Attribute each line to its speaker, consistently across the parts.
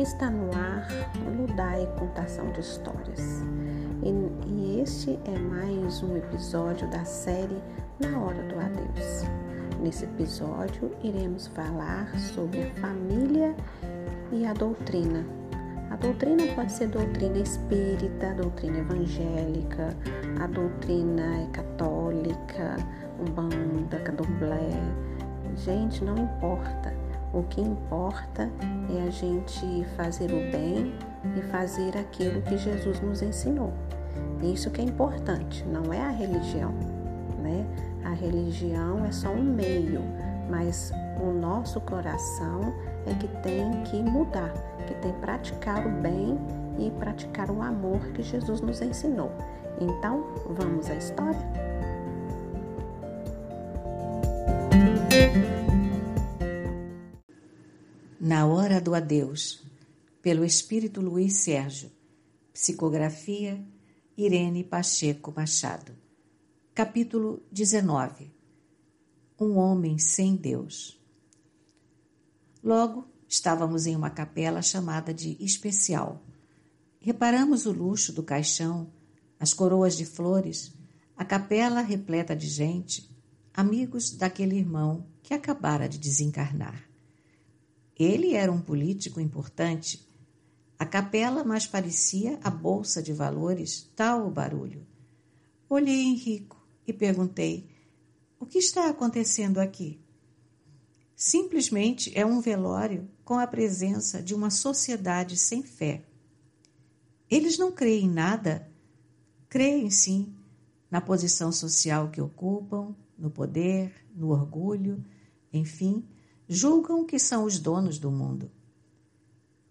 Speaker 1: Está no ar Ludai Contação de Histórias. E, este é mais um episódio da série Na Hora do Adeus. Nesse episódio, iremos falar sobre família e a doutrina. A doutrina pode ser doutrina espírita, doutrina evangélica, a doutrina é católica, umbanda, candomblé. Gente, não importa o que importa é a gente fazer o bem e fazer aquilo que Jesus nos ensinou. Isso que é importante, não é a religião, né? A religião é só um meio, mas o nosso coração é que tem que mudar, que tem que praticar o bem e praticar o amor que Jesus nos ensinou. Então, vamos à história?
Speaker 2: Na Hora do Adeus, pelo Espírito Luiz Sérgio. Psicografia Irene Pacheco Machado. Capítulo 19 Um homem sem Deus. Logo, estávamos em uma capela chamada de Especial. Reparamos o luxo do caixão, as coroas de flores, a capela repleta de gente, amigos daquele irmão que acabara de desencarnar. Ele era um político importante. A capela mais parecia a bolsa de valores, tal o barulho. Olhei Henrico e perguntei: O que está acontecendo aqui? Simplesmente é um velório com a presença de uma sociedade sem fé. Eles não creem em nada, creem sim na posição social que ocupam, no poder, no orgulho, enfim julgam que são os donos do mundo.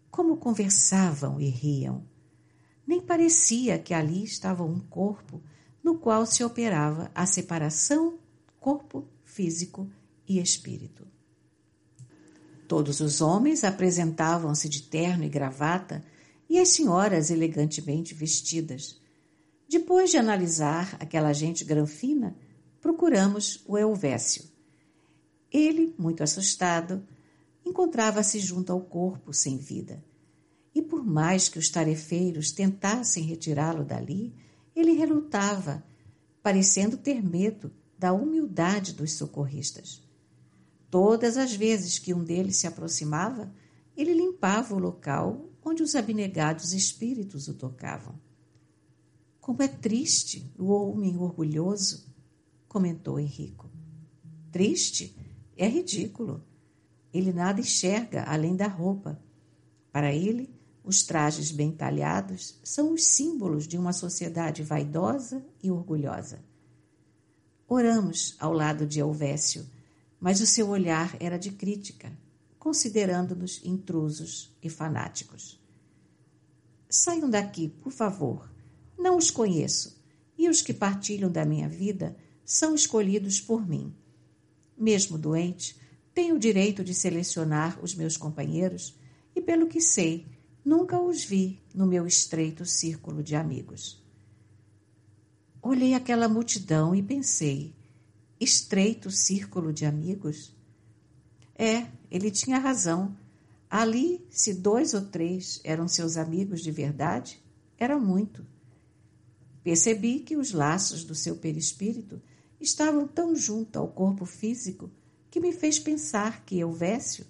Speaker 2: Como conversavam e riam. Nem parecia que ali estava um corpo no qual se operava a separação corpo físico e espírito. Todos os homens apresentavam-se de terno e gravata e as senhoras elegantemente vestidas. Depois de analisar aquela gente granfina, procuramos o Elvésio ele, muito assustado, encontrava-se junto ao corpo sem vida. E por mais que os tarefeiros tentassem retirá-lo dali, ele relutava, parecendo ter medo da humildade dos socorristas. Todas as vezes que um deles se aproximava, ele limpava o local onde os abnegados espíritos o tocavam. Como é triste o homem orgulhoso, comentou Henrico. Triste? É ridículo. Ele nada enxerga além da roupa. Para ele, os trajes bem talhados são os símbolos de uma sociedade vaidosa e orgulhosa. Oramos ao lado de Elvésio, mas o seu olhar era de crítica, considerando-nos intrusos e fanáticos. Saiam daqui, por favor. Não os conheço, e os que partilham da minha vida são escolhidos por mim mesmo doente, tenho o direito de selecionar os meus companheiros e, pelo que sei, nunca os vi no meu estreito círculo de amigos. Olhei aquela multidão e pensei: estreito círculo de amigos? É, ele tinha razão. Ali, se dois ou três eram seus amigos de verdade, era muito. Percebi que os laços do seu perispírito estavam tão junto ao corpo físico que me fez pensar que Elvésio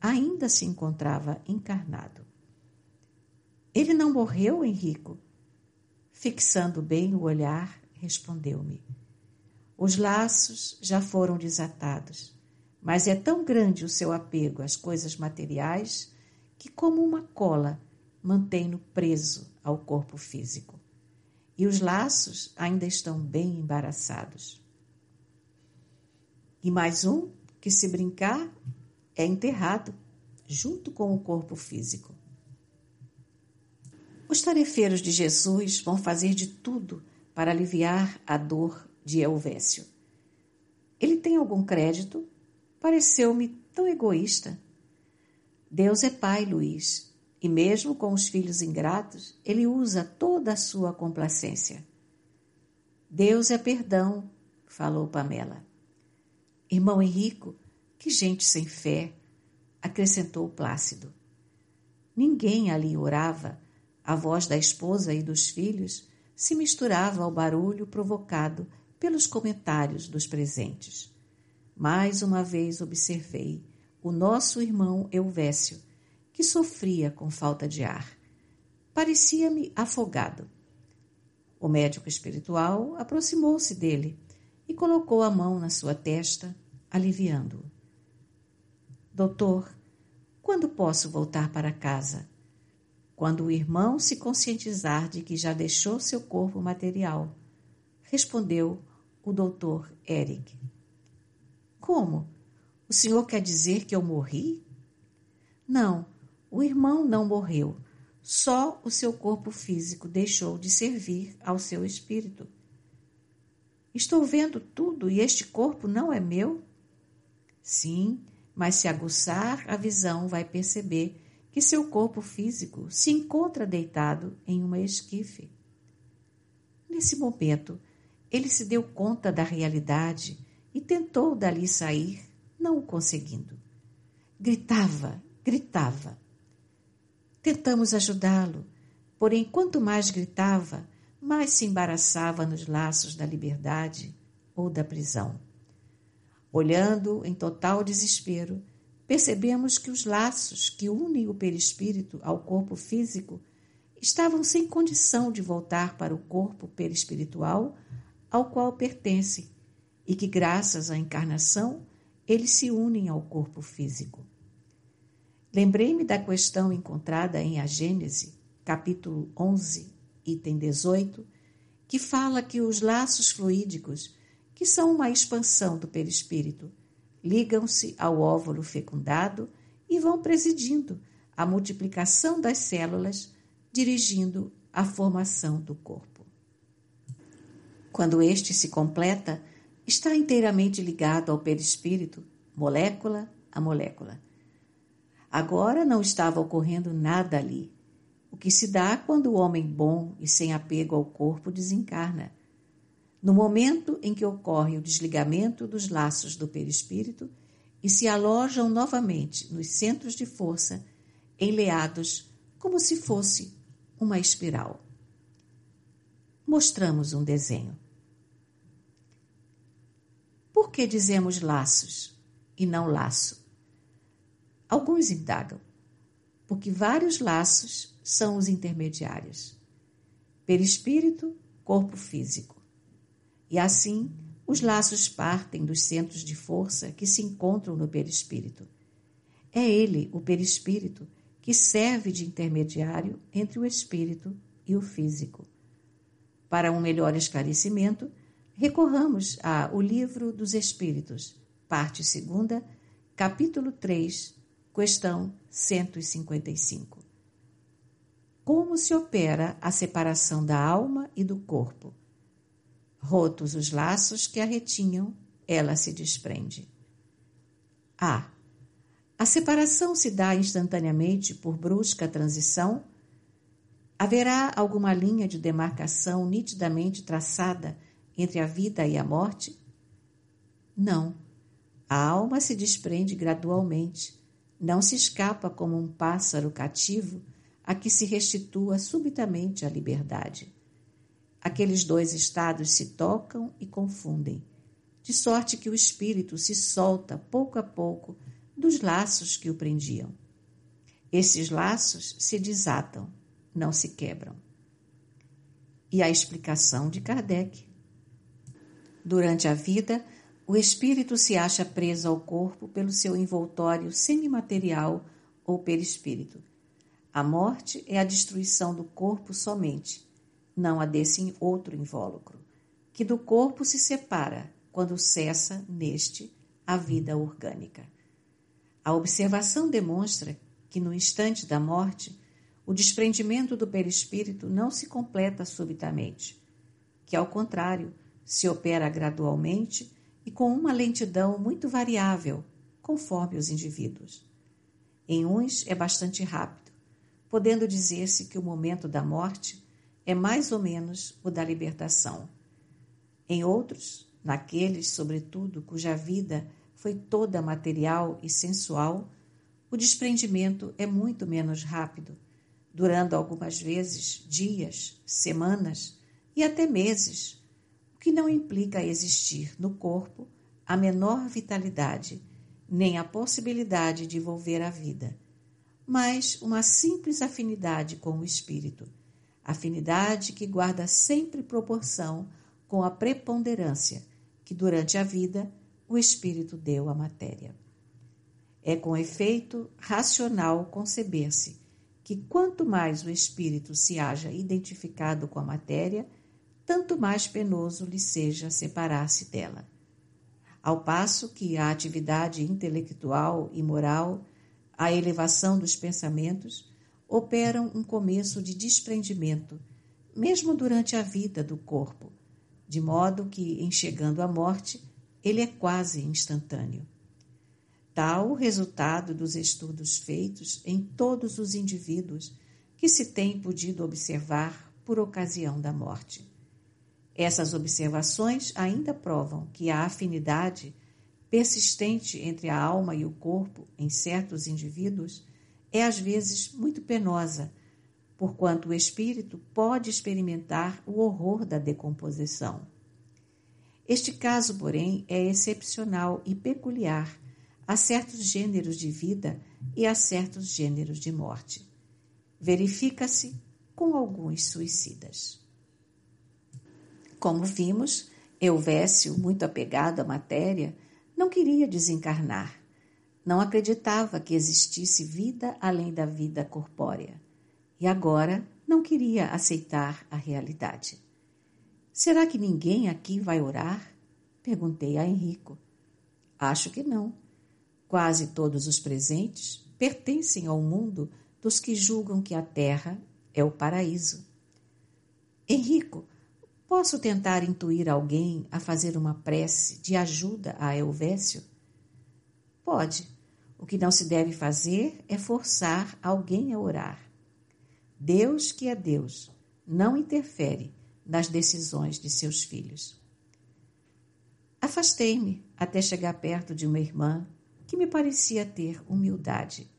Speaker 2: ainda se encontrava encarnado. Ele não morreu, Henrico? Fixando bem o olhar, respondeu-me. Os laços já foram desatados, mas é tão grande o seu apego às coisas materiais que, como uma cola, mantém-no preso ao corpo físico. E os laços ainda estão bem embaraçados. E mais um que, se brincar, é enterrado junto com o corpo físico. Os tarefeiros de Jesus vão fazer de tudo para aliviar a dor de Elvésio. Ele tem algum crédito? Pareceu-me tão egoísta. Deus é pai, Luiz, e mesmo com os filhos ingratos, ele usa toda a sua complacência. Deus é perdão, falou Pamela. Irmão Henrico, que gente sem fé, acrescentou Plácido. ninguém ali orava, a voz da esposa e dos filhos se misturava ao barulho provocado pelos comentários dos presentes. Mais uma vez observei o nosso irmão Euvécio, que sofria com falta de ar. Parecia-me afogado. O médico espiritual aproximou-se dele e colocou a mão na sua testa, aliviando-o. Doutor, quando posso voltar para casa? Quando o irmão se conscientizar de que já deixou seu corpo material, respondeu o doutor Eric. Como? O senhor quer dizer que eu morri? Não, o irmão não morreu. Só o seu corpo físico deixou de servir ao seu espírito. Estou vendo tudo e este corpo não é meu? Sim, mas se aguçar a visão, vai perceber que seu corpo físico se encontra deitado em uma esquife. Nesse momento, ele se deu conta da realidade e tentou dali sair, não o conseguindo. Gritava, gritava. Tentamos ajudá-lo, porém, quanto mais gritava, mais se embaraçava nos laços da liberdade ou da prisão. Olhando em total desespero, percebemos que os laços que unem o perispírito ao corpo físico estavam sem condição de voltar para o corpo perispiritual ao qual pertence e que, graças à encarnação, eles se unem ao corpo físico. Lembrei-me da questão encontrada em A Gênese, capítulo 11, item 18, que fala que os laços fluídicos, que são uma expansão do perispírito, ligam-se ao óvulo fecundado e vão presidindo a multiplicação das células, dirigindo a formação do corpo. Quando este se completa, está inteiramente ligado ao perispírito, molécula a molécula. Agora não estava ocorrendo nada ali, o que se dá quando o homem bom e sem apego ao corpo desencarna. No momento em que ocorre o desligamento dos laços do perispírito e se alojam novamente nos centros de força, enleados como se fosse uma espiral. Mostramos um desenho. Por que dizemos laços e não laço? Alguns indagam, porque vários laços são os intermediários: perispírito, corpo físico. E assim, os laços partem dos centros de força que se encontram no perispírito. É ele, o perispírito, que serve de intermediário entre o espírito e o físico. Para um melhor esclarecimento, recorramos a O Livro dos Espíritos, parte 2, capítulo 3, questão 155. Como se opera a separação da alma e do corpo? Rotos os laços que a retinham, ela se desprende. A. A separação se dá instantaneamente por brusca transição? Haverá alguma linha de demarcação nitidamente traçada entre a vida e a morte? Não. A alma se desprende gradualmente, não se escapa como um pássaro cativo a que se restitua subitamente a liberdade. Aqueles dois estados se tocam e confundem, de sorte que o espírito se solta pouco a pouco dos laços que o prendiam. Esses laços se desatam, não se quebram. E a explicação de Kardec Durante a vida, o espírito se acha preso ao corpo pelo seu envoltório semimaterial ou perispírito. A morte é a destruição do corpo somente, não a desse outro invólucro, que do corpo se separa quando cessa neste a vida orgânica. A observação demonstra que no instante da morte, o desprendimento do perispírito não se completa subitamente, que ao contrário, se opera gradualmente e com uma lentidão muito variável, conforme os indivíduos. Em uns é bastante rápido, podendo dizer-se que o momento da morte é mais ou menos o da libertação. Em outros, naqueles, sobretudo, cuja vida foi toda material e sensual, o desprendimento é muito menos rápido, durando algumas vezes dias, semanas e até meses, o que não implica existir no corpo a menor vitalidade, nem a possibilidade de volver à vida, mas uma simples afinidade com o espírito, afinidade que guarda sempre proporção com a preponderância que durante a vida o espírito deu à matéria. É com efeito racional conceber-se que quanto mais o espírito se haja identificado com a matéria, tanto mais penoso lhe seja separar-se dela. Ao passo que a atividade intelectual e moral, a elevação dos pensamentos, operam um começo de desprendimento, mesmo durante a vida do corpo, de modo que, em chegando à morte, ele é quase instantâneo. Tal o resultado dos estudos feitos em todos os indivíduos que se tem podido observar por ocasião da morte. Essas observações ainda provam que a afinidade persistente entre a alma e o corpo em certos indivíduos é às vezes muito penosa, porquanto o espírito pode experimentar o horror da decomposição. Este caso, porém, é excepcional e peculiar a certos gêneros de vida e a certos gêneros de morte. Verifica-se com alguns suicidas. Como vimos, Elvésio, muito apegado à matéria, não queria desencarnar. Não acreditava que existisse vida além da vida corpórea. E agora não queria aceitar a realidade. Será que ninguém aqui vai orar? Perguntei a Henrico. Acho que não. Quase todos os presentes pertencem ao mundo dos que julgam que a terra é o paraíso. Henrico, Posso tentar intuir alguém a fazer uma prece de ajuda a Elvésio? Pode. O que não se deve fazer é forçar alguém a orar. Deus, que é Deus, não interfere nas decisões de seus filhos. Afastei-me até chegar perto de uma irmã que me parecia ter humildade.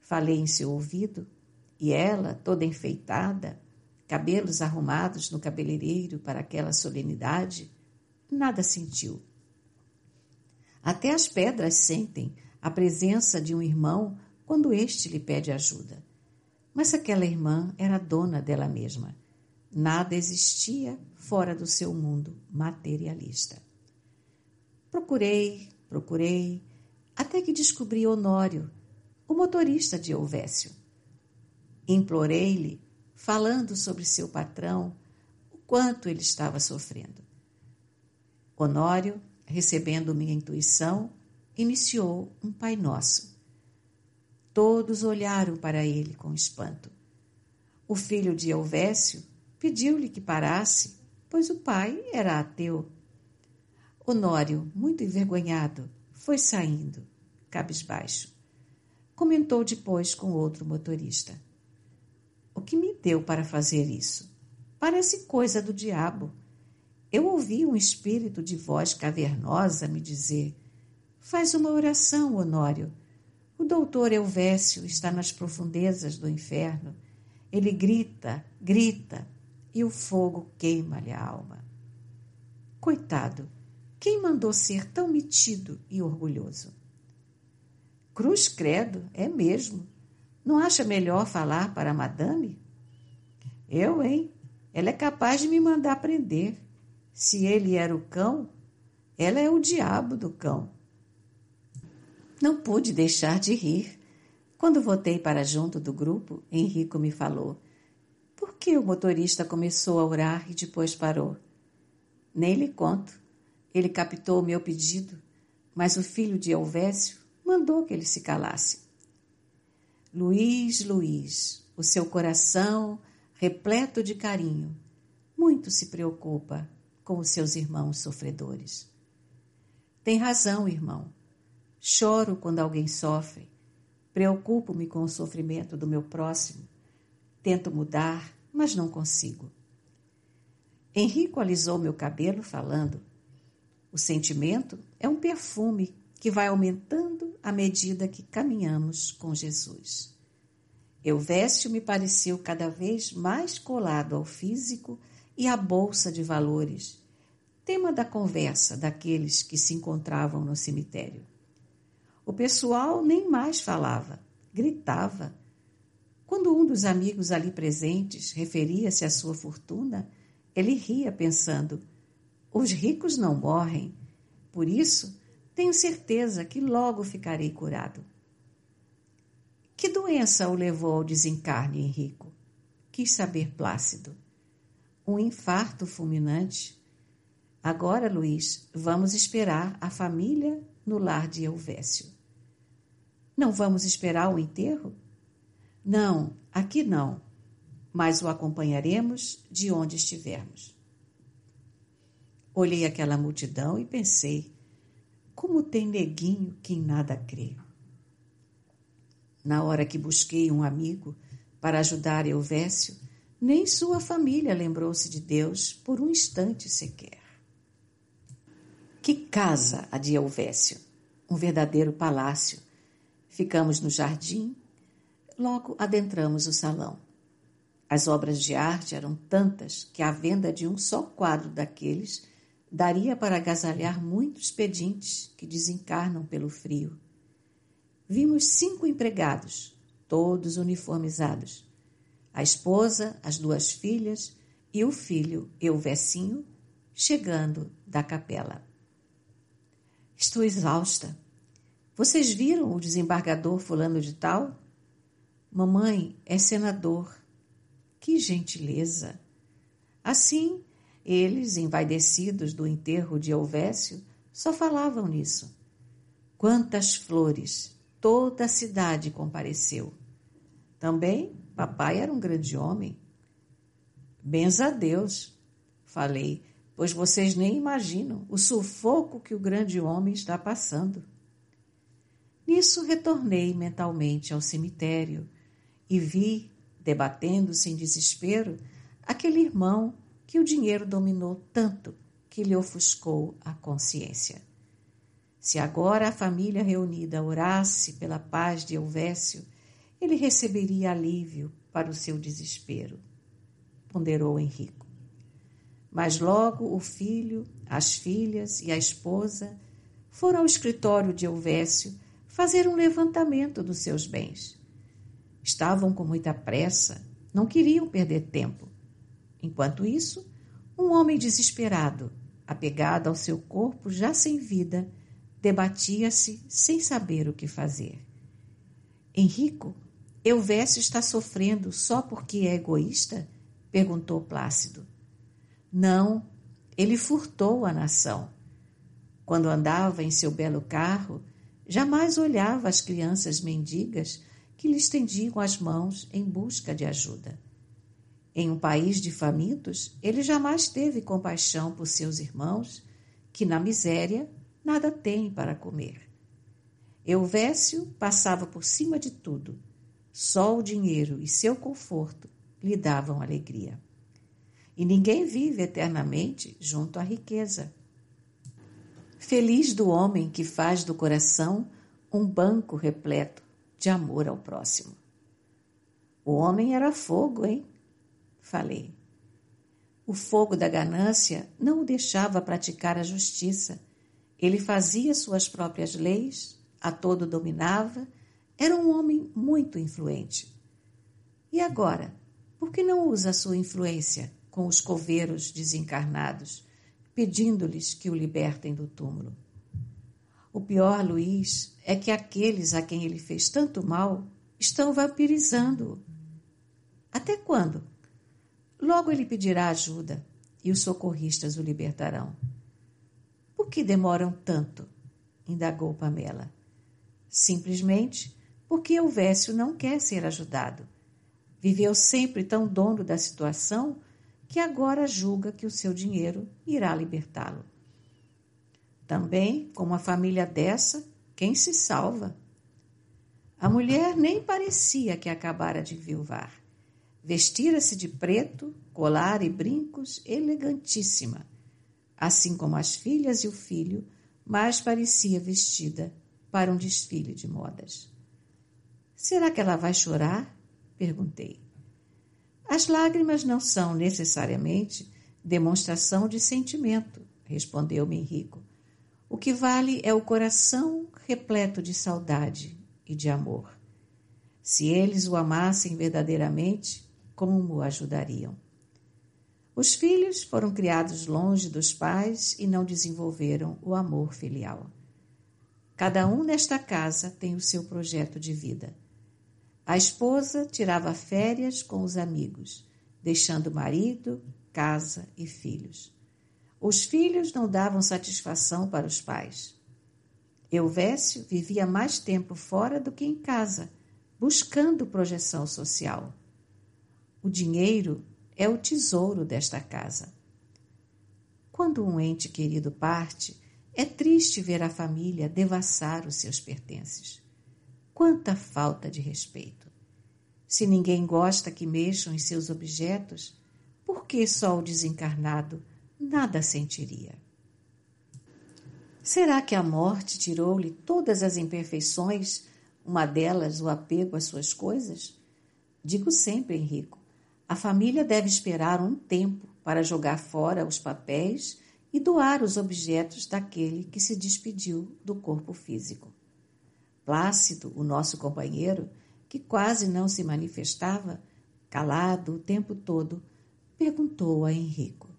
Speaker 2: Falei em seu ouvido e ela, toda enfeitada, cabelos arrumados no cabeleireiro para aquela solenidade, nada sentiu. Até as pedras sentem a presença de um irmão quando este lhe pede ajuda. Mas aquela irmã era dona dela mesma. Nada existia fora do seu mundo materialista. Procurei, procurei, até que descobri Honório, o motorista de Elvésio. Implorei-lhe falando sobre seu patrão, o quanto ele estava sofrendo. Honório, recebendo minha intuição, iniciou um Pai Nosso. Todos olharam para ele com espanto. O filho de Elvésio pediu-lhe que parasse, pois o pai era ateu. Honório, muito envergonhado, foi saindo, cabisbaixo. Comentou depois com outro motorista. O que me deu para fazer isso? Parece coisa do diabo. Eu ouvi um espírito de voz cavernosa me dizer: Faz uma oração, Honório. O doutor Elvésio está nas profundezas do inferno. Ele grita, grita, e o fogo queima-lhe a alma. Coitado, quem mandou ser tão metido e orgulhoso? Cruz credo, é mesmo. Não acha melhor falar para a madame? Eu, hein? Ela é capaz de me mandar prender. Se ele era o cão, ela é o diabo do cão. Não pude deixar de rir. Quando voltei para junto do grupo, Henrico me falou: Por que o motorista começou a orar e depois parou? Nem lhe conto. Ele captou o meu pedido, mas o filho de Elvésio mandou que ele se calasse. Luiz, Luiz, o seu coração, repleto de carinho, muito se preocupa com os seus irmãos sofredores. Tem razão, irmão. Choro quando alguém sofre. Preocupo-me com o sofrimento do meu próximo. Tento mudar, mas não consigo. Henrico alisou meu cabelo, falando: O sentimento é um perfume que vai aumentando à medida que caminhamos com Jesus. Elvésio me pareceu cada vez mais colado ao físico e à bolsa de valores, tema da conversa daqueles que se encontravam no cemitério. O pessoal nem mais falava, gritava. Quando um dos amigos ali presentes referia-se à sua fortuna, ele ria, pensando: os ricos não morrem, por isso tenho certeza que logo ficarei curado. Que doença o levou ao desencarne, Henrico? Quis saber Plácido. Um infarto fulminante. Agora, Luiz, vamos esperar a família no lar de Elvésio. Não vamos esperar o enterro? Não, aqui não, mas o acompanharemos de onde estivermos. Olhei aquela multidão e pensei: como tem neguinho que em nada crê. Na hora que busquei um amigo para ajudar Elvésio, nem sua família lembrou-se de Deus por um instante sequer. Que casa a de Elvésio! Um verdadeiro palácio. Ficamos no jardim, logo adentramos o salão. As obras de arte eram tantas que a venda de um só quadro daqueles daria para agasalhar muitos pedintes que desencarnam pelo frio. Vimos cinco empregados, todos uniformizados. A esposa, as duas filhas e o filho, Euvecinho, chegando da capela. Estou exausta. Vocês viram o desembargador fulano de tal? Mamãe é senador. Que gentileza! Assim, eles, envaidecidos do enterro de Elvésio, só falavam nisso. Quantas flores! Toda a cidade compareceu. Também papai era um grande homem. Benza a Deus, falei, pois vocês nem imaginam o sufoco que o grande homem está passando. Nisso retornei mentalmente ao cemitério e vi, debatendo-se em desespero, aquele irmão que o dinheiro dominou tanto que lhe ofuscou a consciência. Se agora a família reunida orasse pela paz de Elvésio, ele receberia alívio para o seu desespero, ponderou Henrico. Mas logo o filho, as filhas e a esposa foram ao escritório de Elvésio fazer um levantamento dos seus bens. Estavam com muita pressa, não queriam perder tempo. Enquanto isso, um homem desesperado, apegado ao seu corpo já sem vida, debatia-se sem saber o que fazer. Henrico, Elvésio está sofrendo só porque é egoísta? perguntou Plácido. Não, ele furtou a nação. Quando andava em seu belo carro, jamais olhava as crianças mendigas que lhe estendiam as mãos em busca de ajuda. Em um país de famintos, ele jamais teve compaixão por seus irmãos, que na miséria nada têm para comer. Euvécio passava por cima de tudo. Só o dinheiro e seu conforto lhe davam alegria. E ninguém vive eternamente junto à riqueza. Feliz do homem que faz do coração um banco repleto de amor ao próximo. O homem era fogo, hein? Falei. O fogo da ganância não o deixava praticar a justiça. Ele fazia suas próprias leis, a todo dominava, era um homem muito influente. E agora, por que não usa sua influência com os coveiros desencarnados, pedindo-lhes que o libertem do túmulo? O pior, Luiz, é que aqueles a quem ele fez tanto mal estão vampirizando-o. Até quando Logo ele pedirá ajuda e os socorristas o libertarão. Por que demoram tanto? indagou Pamela. Simplesmente porque Elvésio não quer ser ajudado. Viveu sempre tão dono da situação que agora julga que o seu dinheiro irá libertá-lo. Também, com uma família dessa, quem se salva? A mulher nem parecia que acabara de viuvar. Vestira-se de preto, colar e brincos, elegantíssima, assim como as filhas e o filho, mais parecia vestida para um desfile de modas. Será que ela vai chorar? perguntei. As lágrimas não são necessariamente demonstração de sentimento, respondeu-me Henrico. O que vale é o coração repleto de saudade e de amor. Se eles o amassem verdadeiramente, como ajudariam? Os filhos foram criados longe dos pais e não desenvolveram o amor filial. Cada um nesta casa tem o seu projeto de vida. A esposa tirava férias com os amigos, deixando marido, casa e filhos. Os filhos não davam satisfação para os pais. Euvécio vivia mais tempo fora do que em casa, buscando projeção social. O dinheiro é o tesouro desta casa. Quando um ente querido parte, é triste ver a família devassar os seus pertences. Quanta falta de respeito! Se ninguém gosta que mexam em seus objetos, por que só o desencarnado nada sentiria? Será que a morte tirou-lhe todas as imperfeições, uma delas o apego às suas coisas? Digo sempre, Henrico, a família deve esperar um tempo para jogar fora os papéis e doar os objetos daquele que se despediu do corpo físico. Plácido, o nosso companheiro, que quase não se manifestava, calado o tempo todo, perguntou a Henrico: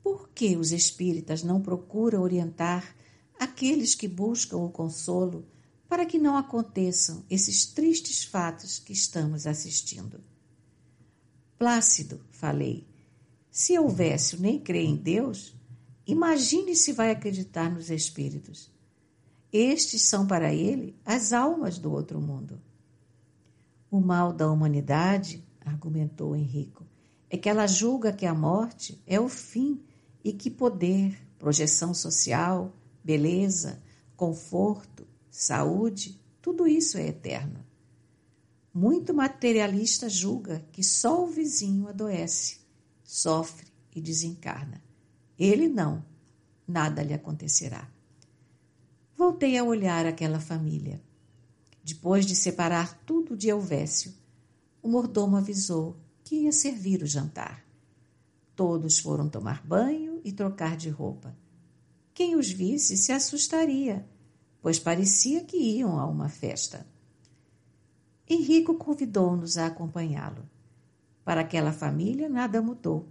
Speaker 2: Por que os espíritas não procuram orientar aqueles que buscam o consolo para que não aconteçam esses tristes fatos que estamos assistindo? Plácido, falei, se houvesse nem crê em Deus, imagine se vai acreditar nos espíritos. Estes são para ele as almas do outro mundo. O mal da humanidade, argumentou Henrico, é que ela julga que a morte é o fim e que poder, projeção social, beleza, conforto, saúde, tudo isso é eterno. Muito materialista julga que só o vizinho adoece, sofre e desencarna. Ele não, nada lhe acontecerá. Voltei a olhar aquela família. Depois de separar tudo de Elvésio, o mordomo avisou que ia servir o jantar. Todos foram tomar banho e trocar de roupa. Quem os visse se assustaria, pois parecia que iam a uma festa. Henrico convidou-nos a acompanhá-lo. Para aquela família, nada mudou.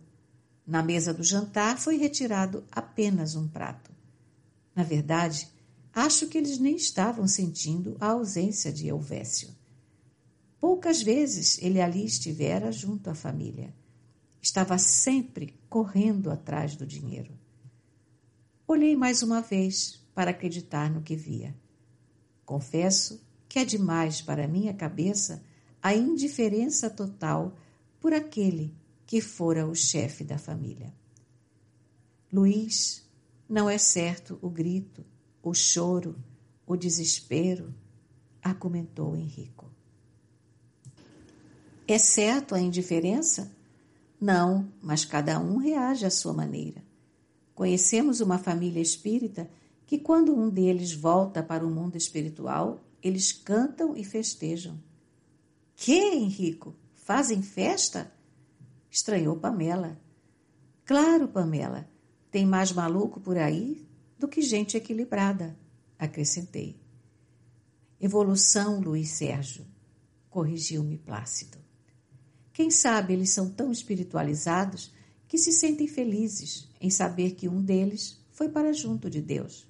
Speaker 2: Na mesa do jantar foi retirado apenas um prato. Na verdade, Acho que eles nem estavam sentindo a ausência de Elvésio. Poucas vezes ele ali estivera junto à família. Estava sempre correndo atrás do dinheiro. Olhei mais uma vez para acreditar no que via. Confesso que é demais para minha cabeça a indiferença total por aquele que fora o chefe da família. Luiz, não é certo o grito, o choro, o desespero, argumentou Henrico. É certo a indiferença? Não, mas cada um reage à sua maneira. Conhecemos uma família espírita que, quando um deles volta para o mundo espiritual, eles cantam e festejam. Que, Henrico? Fazem festa? Estranhou Pamela. Claro, Pamela. Tem mais maluco por aí do que gente equilibrada, acrescentei. Evolução, Luiz Sérgio, corrigiu-me Plácido. Quem sabe eles são tão espiritualizados que se sentem felizes em saber que um deles foi para junto de Deus.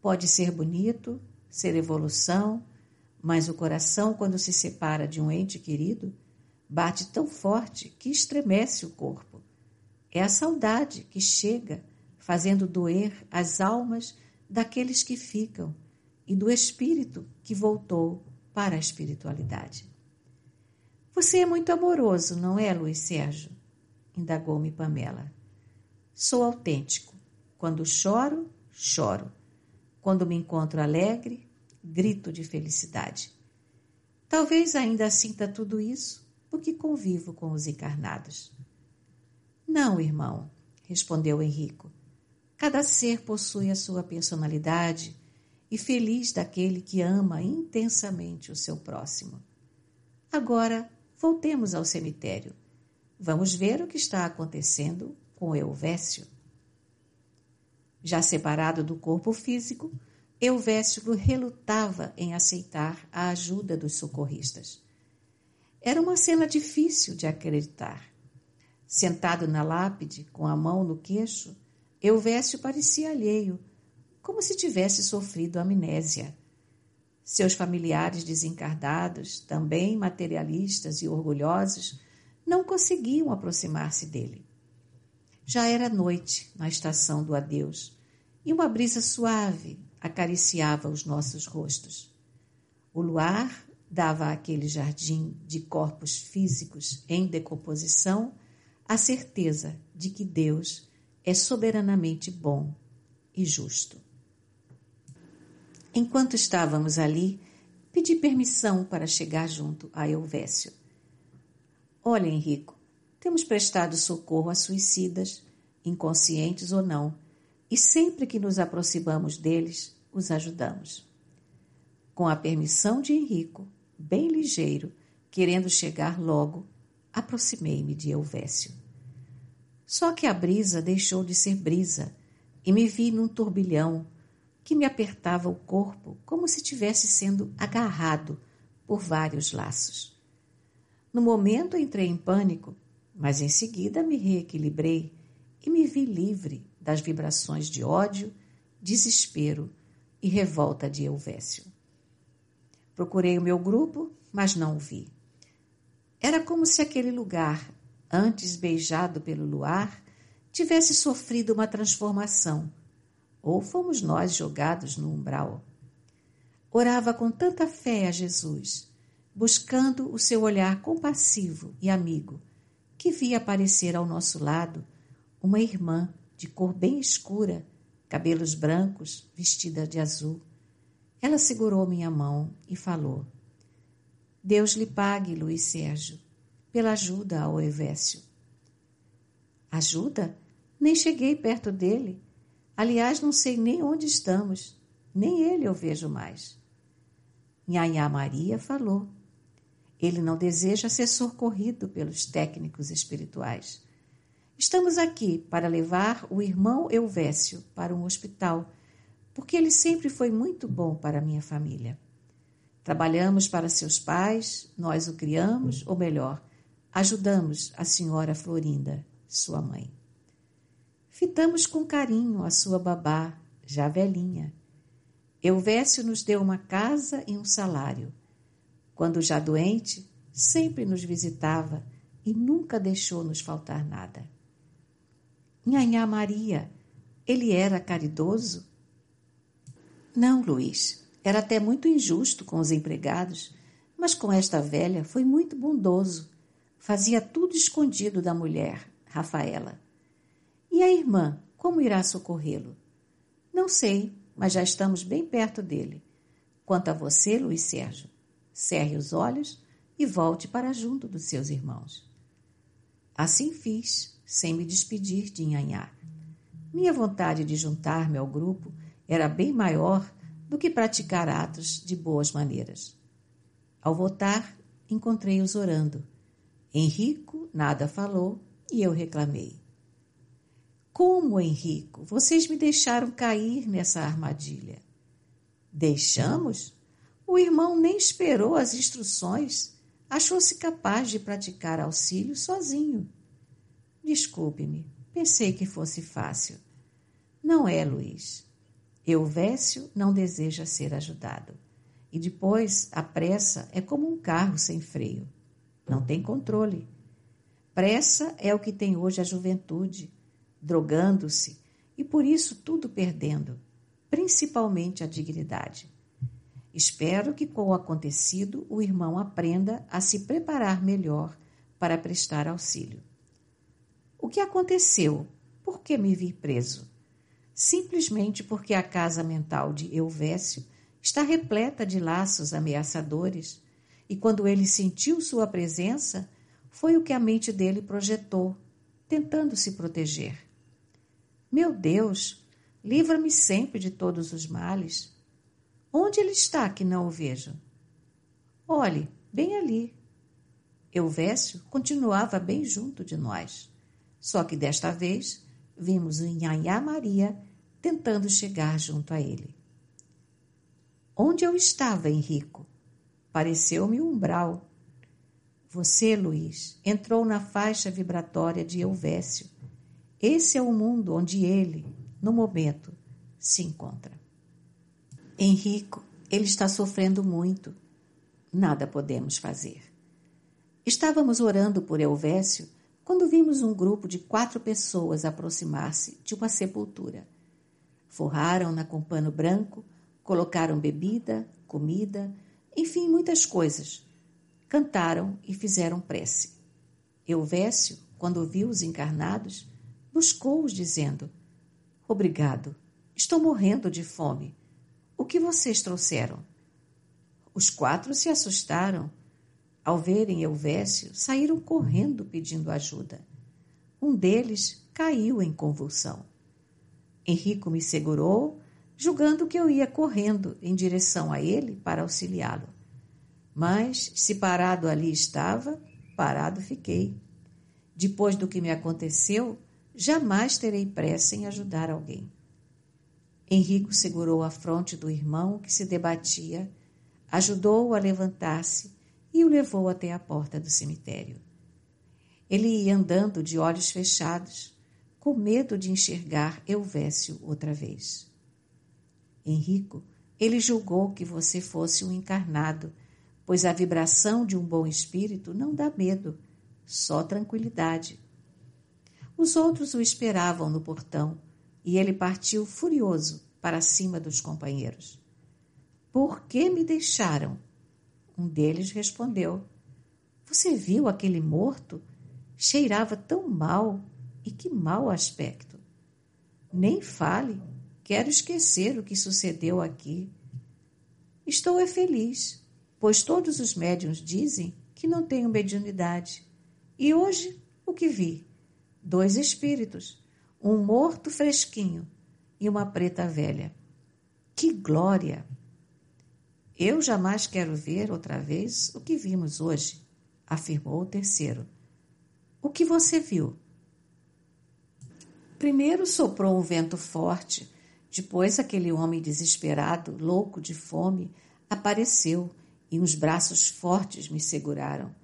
Speaker 2: Pode ser bonito, ser evolução, mas o coração, quando se separa de um ente querido, bate tão forte que estremece o corpo. É a saudade que chega fazendo doer as almas daqueles que ficam e do espírito que voltou para a espiritualidade. Você é muito amoroso, não é, Luiz Sérgio? indagou-me Pamela. Sou autêntico. Quando choro, choro. Quando me encontro alegre, grito de felicidade. Talvez ainda sinta tudo isso porque convivo com os encarnados. Não, irmão, respondeu Henrico. Cada ser possui a sua personalidade e feliz daquele que ama intensamente o seu próximo. Agora, voltemos ao cemitério. Vamos ver o que está acontecendo com Elvésio. Já separado do corpo físico, Elvésio relutava em aceitar a ajuda dos socorristas. Era uma cena difícil de acreditar. Sentado na lápide, com a mão no queixo, Elvésio parecia alheio, como se tivesse sofrido amnésia. Seus familiares desencardados, também materialistas e orgulhosos, não conseguiam aproximar-se dele. Já era noite na estação do adeus e uma brisa suave acariciava os nossos rostos. O luar dava àquele jardim de corpos físicos em decomposição a certeza de que Deus é soberanamente bom e justo. Enquanto estávamos ali, pedi permissão para chegar junto a Elvésio. Olha, Henrico, temos prestado socorro a suicidas, inconscientes ou não, e sempre que nos aproximamos deles, os ajudamos. Com a permissão de Henrico, bem ligeiro, querendo chegar logo, aproximei-me de Elvésio. Só que a brisa deixou de ser brisa e me vi num turbilhão que me apertava o corpo como se estivesse sendo agarrado por vários laços. No momento entrei em pânico, mas em seguida me reequilibrei e me vi livre das vibrações de ódio, desespero e revolta de Elvésio. Procurei o meu grupo, mas não o vi. Era como se aquele lugar antes beijado pelo luar, tivesse sofrido uma transformação, ou fomos nós jogados no umbral. Orava com tanta fé a Jesus, buscando o seu olhar compassivo e amigo, que via aparecer ao nosso lado uma irmã de cor bem escura, cabelos brancos, vestida de azul. Ela segurou minha mão e falou: Deus lhe pague, Luiz Sérgio pela ajuda ao Evécio. Ajuda? Nem cheguei perto dele. Aliás, não sei nem onde estamos. Nem ele eu vejo mais. Nhanhá Maria falou. Ele não deseja ser socorrido pelos técnicos espirituais. Estamos aqui para levar o irmão Elvésio para um hospital, porque ele sempre foi muito bom para minha família. Trabalhamos para seus pais, nós o criamos, ou melhor, Ajudamos a senhora Florinda, sua mãe. Fitamos com carinho a sua babá, já velhinha. Elvésio nos deu uma casa e um salário. Quando já doente, sempre nos visitava e nunca deixou nos faltar nada. Nhanhá Maria, ele era caridoso? Não, Luiz. Era até muito injusto com os empregados, mas com esta velha foi muito bondoso Fazia tudo escondido da mulher, Rafaela. E a irmã, como irá socorrê-lo? Não sei, mas já estamos bem perto dele. Quanto a você, Luiz Sérgio, cerre os olhos e volte para junto dos seus irmãos. Assim fiz, sem me despedir de Inhanhá. Minha vontade de juntar-me ao grupo era bem maior do que praticar atos de boas maneiras. Ao voltar, encontrei-os orando Henrico nada falou e eu reclamei. Como, Henrico? Vocês me deixaram cair nessa armadilha. Deixamos? O irmão nem esperou as instruções. Achou-se capaz de praticar auxílio sozinho. Desculpe-me, pensei que fosse fácil. Não é, Luiz. Euvécio não deseja ser ajudado. E depois, a pressa é como um carro sem freio não tem controle. Pressa é o que tem hoje a juventude, drogando-se e por isso tudo perdendo, principalmente a dignidade. Espero que com o acontecido o irmão aprenda a se preparar melhor para prestar auxílio. O que aconteceu? Por que me vi preso? Simplesmente porque a casa mental de Euvécio está repleta de laços ameaçadores e quando ele sentiu sua presença, foi o que a mente dele projetou, tentando se proteger. Meu Deus, livra-me sempre de todos os males. Onde ele está que não o vejo? Olhe, bem ali. Euvécio continuava bem junto de nós. Só que desta vez vimos o Nhanhá Maria tentando chegar junto a ele. Onde eu estava, Henrico? Pareceu-me um umbral. Você, Luiz, entrou na faixa vibratória de Euvécio. Esse é o mundo onde ele, no momento, se encontra. Henrico, ele está sofrendo muito. Nada podemos fazer. Estávamos orando por Elvésio quando vimos um grupo de quatro pessoas aproximar-se de uma sepultura. Forraram-na com pano branco, colocaram bebida, comida, enfim, muitas coisas. Cantaram e fizeram prece. Elvésio, quando viu os encarnados, buscou-os, dizendo: Obrigado, estou morrendo de fome. O que vocês trouxeram? Os quatro se assustaram. Ao verem Elvésio, saíram correndo pedindo ajuda. Um deles caiu em convulsão. Henrico me segurou, julgando que eu ia correndo em direção a ele para auxiliá-lo. Mas, se parado ali estava, parado fiquei. Depois do que me aconteceu, jamais terei pressa em ajudar alguém. Henrico segurou a fronte do irmão que se debatia, ajudou-o a levantar-se e o levou até a porta do cemitério. Ele ia andando de olhos fechados, com medo de enxergar Elvésio outra vez. Henrico, ele julgou que você fosse um encarnado, pois a vibração de um bom espírito não dá medo, só tranquilidade. Os outros o esperavam no portão e ele partiu furioso para cima dos companheiros. Por que me deixaram? Um deles respondeu: Você viu aquele morto? Cheirava tão mal e que mau aspecto. Nem fale, quero esquecer o que sucedeu aqui. Estou é feliz, pois todos os médiums dizem que não tenho mediunidade. E hoje o que vi? dois espíritos, um morto fresquinho e uma preta velha. Que glória! Eu jamais quero ver outra vez o que vimos hoje, afirmou o terceiro. O que você viu? Primeiro soprou um vento forte, depois aquele homem desesperado, louco de fome, apareceu e uns braços fortes me seguraram.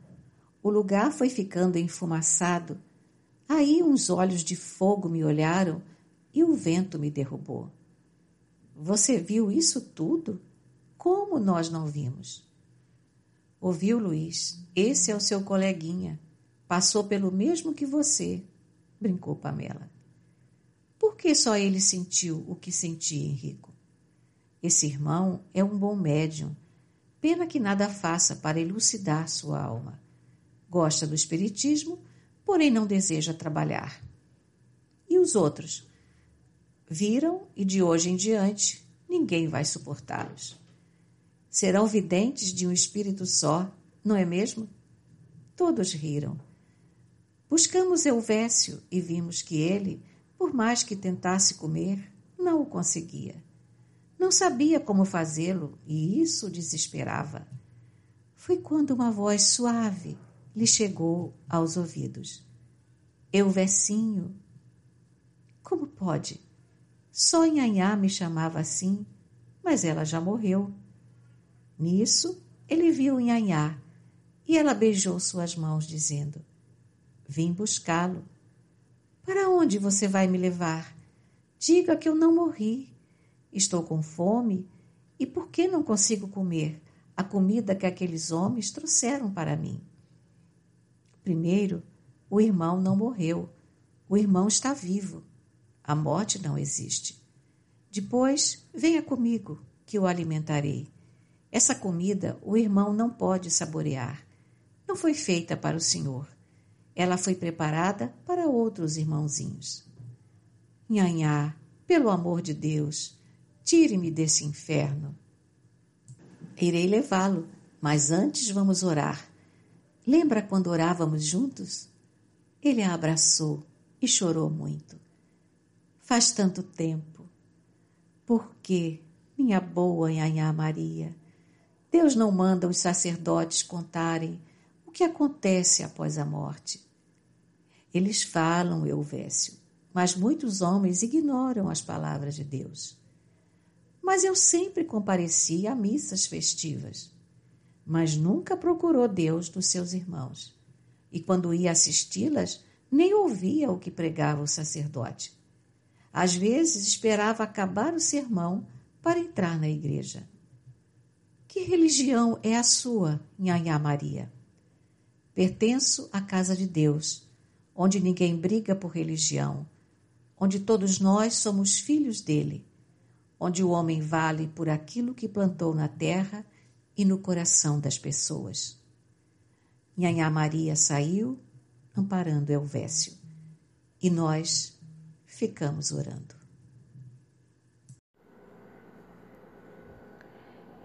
Speaker 2: O lugar foi ficando enfumaçado Aí uns olhos de fogo me olharam e o vento me derrubou. Você viu isso tudo? Como nós não vimos? Ouviu, Luiz? Esse é o seu coleguinha. Passou pelo mesmo que você, brincou Pamela. Por que só ele sentiu o que senti, Henrico? Esse irmão é um bom médium. Pena que nada faça para elucidar sua alma. Gosta do espiritismo porém não deseja trabalhar. E os outros? Viram e de hoje em diante ninguém vai suportá-los. Serão videntes de um espírito só, não é mesmo? Todos riram. Buscamos Elvésio e vimos que ele, por mais que tentasse comer, não o conseguia. Não sabia como fazê-lo e isso desesperava. Foi quando uma voz suave lhe chegou aos ouvidos. Eu, Vecinho, como pode? Só Nhanhá me chamava assim, mas ela já morreu. Nisso, ele viu Nhanhá e ela beijou suas mãos, dizendo: Vim buscá-lo. Para onde você vai me levar? Diga que eu não morri. Estou com fome e por que não consigo comer a comida que aqueles homens trouxeram para mim? Primeiro, o irmão não morreu. O irmão está vivo. A morte não existe. Depois, venha comigo, que o alimentarei. Essa comida o irmão não pode saborear. Não foi feita para o senhor. Ela foi preparada para outros irmãozinhos. Nhanhá, pelo amor de Deus, tire-me desse inferno. Irei levá-lo, mas antes vamos orar. Lembra quando orávamos juntos? Ele a abraçou e chorou muito. Faz tanto tempo, Por que, minha boa Nhanhá Maria, Deus não manda os sacerdotes contarem o que acontece após a morte? Eles falam, Euvécio, mas muitos homens ignoram as palavras de Deus. Mas eu sempre compareci a missas festivas, mas nunca procurou Deus dos seus irmãos. E quando ia assisti-las, nem ouvia o que pregava o sacerdote. Às vezes esperava acabar o sermão para entrar na igreja. Que religião é a sua, Nhanhá Maria? Pertenço à casa de Deus, onde ninguém briga por religião, onde todos nós somos filhos dele, onde o homem vale por aquilo que plantou na terra e no coração das pessoas. Nhanhá Maria saiu, amparando Elvésio, e nós ficamos orando.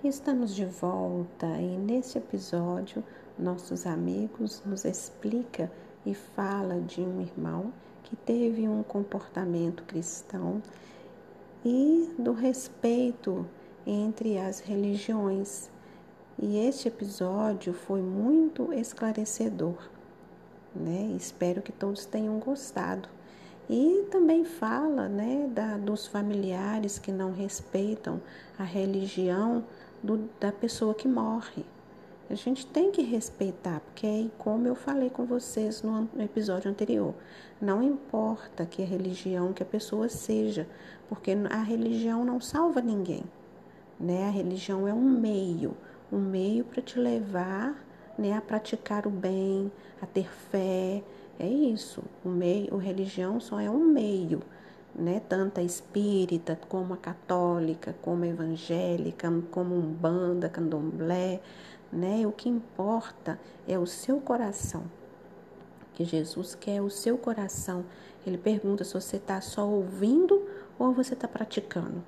Speaker 1: Estamos de volta e nesse episódio nossos amigos nos explica e fala de um irmão que teve um comportamento cristão e do respeito entre as religiões. E este episódio foi muito esclarecedor, né? Espero que todos tenham gostado. E também fala né, da, dos familiares que não respeitam a religião do, da pessoa que morre. A gente tem que respeitar, porque é como eu falei com vocês no episódio anterior, não importa que a religião que a pessoa seja, porque a religião não salva ninguém, né? A religião é um meio, um meio para te levar, né, a praticar o bem, a ter fé, é isso. O meio, a religião só é um meio, né? Tanto a espírita como a católica, como a evangélica, como umbanda, candomblé, né? O que importa é o seu coração. Que Jesus quer o seu coração. Ele pergunta se você está só ouvindo ou você está praticando.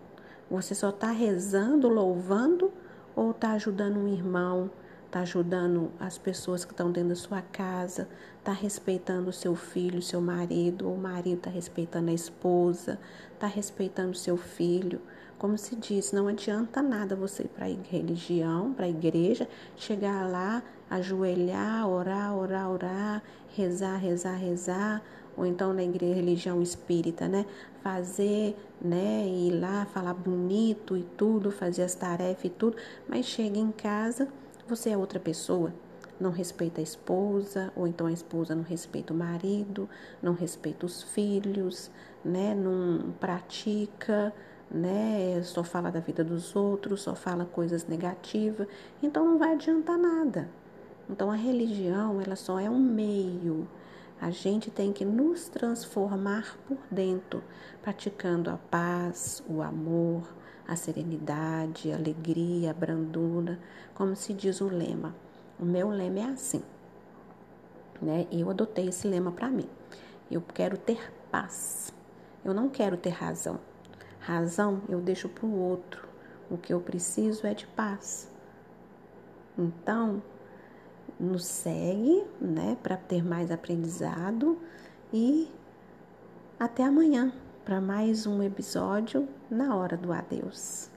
Speaker 1: Você só está rezando, louvando ou está ajudando um irmão, está ajudando as pessoas que estão dentro da sua casa, está respeitando o seu filho, seu marido, ou o marido está respeitando a esposa, está respeitando o seu filho. Como se diz, não adianta nada você ir para religião, para a igreja, chegar lá, ajoelhar, orar, orar, orar, rezar, rezar, rezar, ou então na igreja religião espírita, né? Fazer, né? Ir lá, falar bonito e tudo, fazer as tarefas e tudo, mas chega em casa você é outra pessoa, não respeita a esposa, ou então a esposa não respeita o marido, não respeita os filhos, né? Não pratica, né? Só fala da vida dos outros, só fala coisas negativas, então não vai adiantar nada. Então a religião, ela só é um meio. A gente tem que nos transformar por dentro, praticando a paz, o amor, a serenidade, a alegria, a brandura, como se diz o lema. O meu lema é assim, né? Eu adotei esse lema para mim. Eu quero ter paz. Eu não quero ter razão. Razão eu deixo para o outro. O que eu preciso é de paz. Então, nos segue, né, para ter mais aprendizado e até amanhã para mais um episódio na hora do adeus.